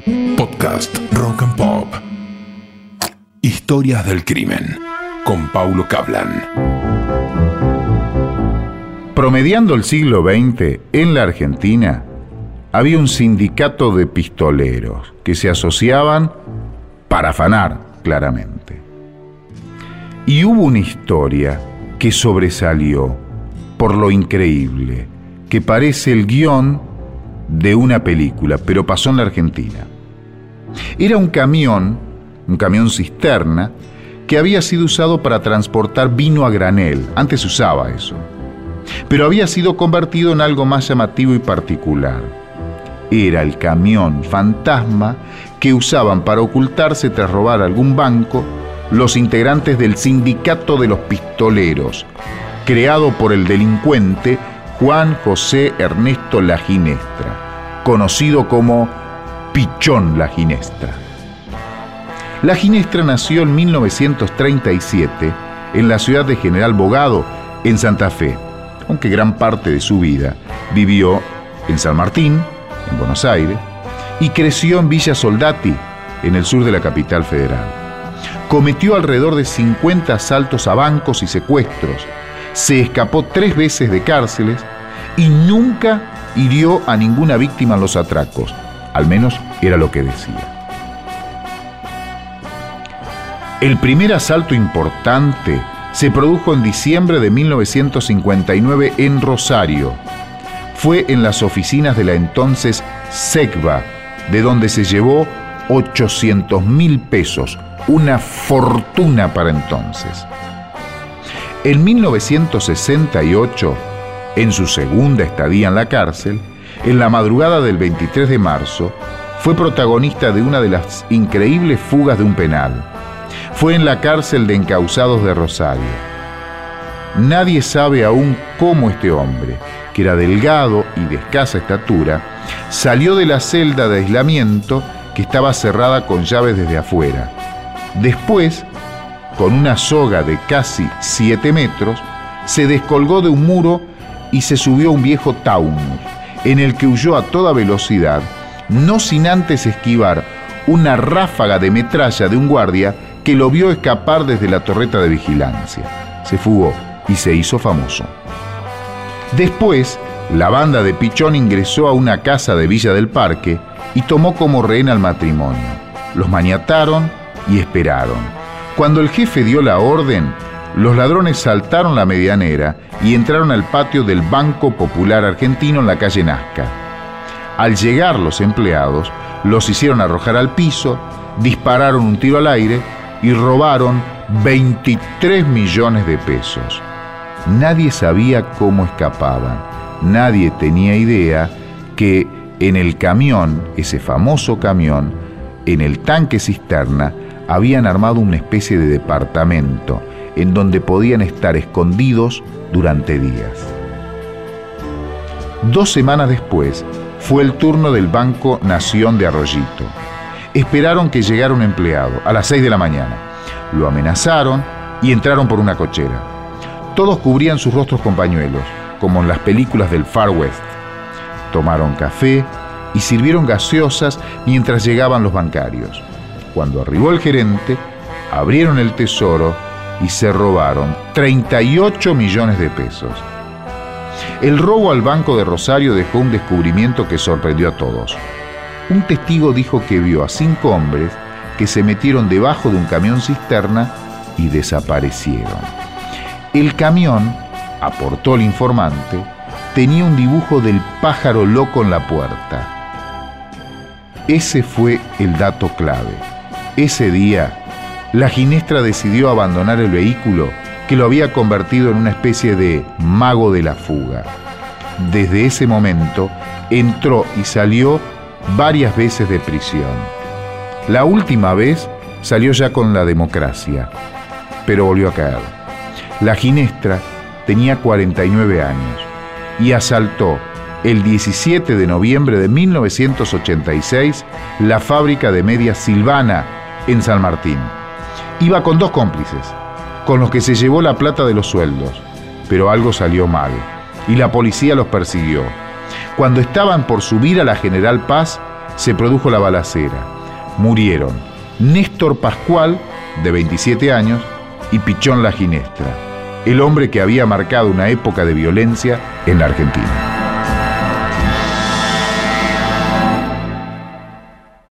Podcast Rock and Pop. Historias del crimen con Paulo Cablan. Promediando el siglo XX, en la Argentina había un sindicato de pistoleros que se asociaban para afanar, claramente. Y hubo una historia que sobresalió por lo increíble, que parece el guion de una película, pero pasó en la Argentina. Era un camión, un camión cisterna, que había sido usado para transportar vino a granel. Antes se usaba eso. Pero había sido convertido en algo más llamativo y particular. Era el camión fantasma que usaban para ocultarse tras robar algún banco los integrantes del Sindicato de los Pistoleros, creado por el delincuente Juan José Ernesto La Ginestra, conocido como Pichón La Ginestra. La Ginestra nació en 1937 en la ciudad de General Bogado, en Santa Fe, aunque gran parte de su vida vivió en San Martín, en Buenos Aires, y creció en Villa Soldati, en el sur de la capital federal. Cometió alrededor de 50 asaltos a bancos y secuestros, se escapó tres veces de cárceles y nunca hirió a ninguna víctima en los atracos. Al menos era lo que decía. El primer asalto importante se produjo en diciembre de 1959 en Rosario. Fue en las oficinas de la entonces SECBA, de donde se llevó 800 mil pesos, una fortuna para entonces. En 1968, en su segunda estadía en la cárcel, en la madrugada del 23 de marzo, fue protagonista de una de las increíbles fugas de un penal. Fue en la cárcel de encausados de Rosario. Nadie sabe aún cómo este hombre, que era delgado y de escasa estatura, salió de la celda de aislamiento que estaba cerrada con llaves desde afuera. Después con una soga de casi 7 metros, se descolgó de un muro y se subió a un viejo Taunus, en el que huyó a toda velocidad, no sin antes esquivar una ráfaga de metralla de un guardia que lo vio escapar desde la torreta de vigilancia. Se fugó y se hizo famoso. Después, la banda de Pichón ingresó a una casa de Villa del Parque y tomó como rehén al matrimonio. Los maniataron y esperaron cuando el jefe dio la orden, los ladrones saltaron la medianera y entraron al patio del Banco Popular Argentino en la calle Nazca. Al llegar los empleados, los hicieron arrojar al piso, dispararon un tiro al aire y robaron 23 millones de pesos. Nadie sabía cómo escapaban, nadie tenía idea que en el camión, ese famoso camión, en el tanque cisterna, habían armado una especie de departamento en donde podían estar escondidos durante días. Dos semanas después fue el turno del Banco Nación de Arroyito. Esperaron que llegara un empleado a las seis de la mañana. Lo amenazaron y entraron por una cochera. Todos cubrían sus rostros con pañuelos, como en las películas del Far West. Tomaron café y sirvieron gaseosas mientras llegaban los bancarios. Cuando arribó el gerente, abrieron el tesoro y se robaron 38 millones de pesos. El robo al Banco de Rosario dejó un descubrimiento que sorprendió a todos. Un testigo dijo que vio a cinco hombres que se metieron debajo de un camión cisterna y desaparecieron. El camión, aportó el informante, tenía un dibujo del pájaro loco en la puerta. Ese fue el dato clave. Ese día, la ginestra decidió abandonar el vehículo que lo había convertido en una especie de mago de la fuga. Desde ese momento, entró y salió varias veces de prisión. La última vez salió ya con la democracia, pero volvió a caer. La ginestra tenía 49 años y asaltó el 17 de noviembre de 1986 la fábrica de medias Silvana en San Martín. Iba con dos cómplices, con los que se llevó la plata de los sueldos, pero algo salió mal y la policía los persiguió. Cuando estaban por subir a la General Paz, se produjo la balacera. Murieron Néstor Pascual, de 27 años, y Pichón La Ginestra, el hombre que había marcado una época de violencia en la Argentina.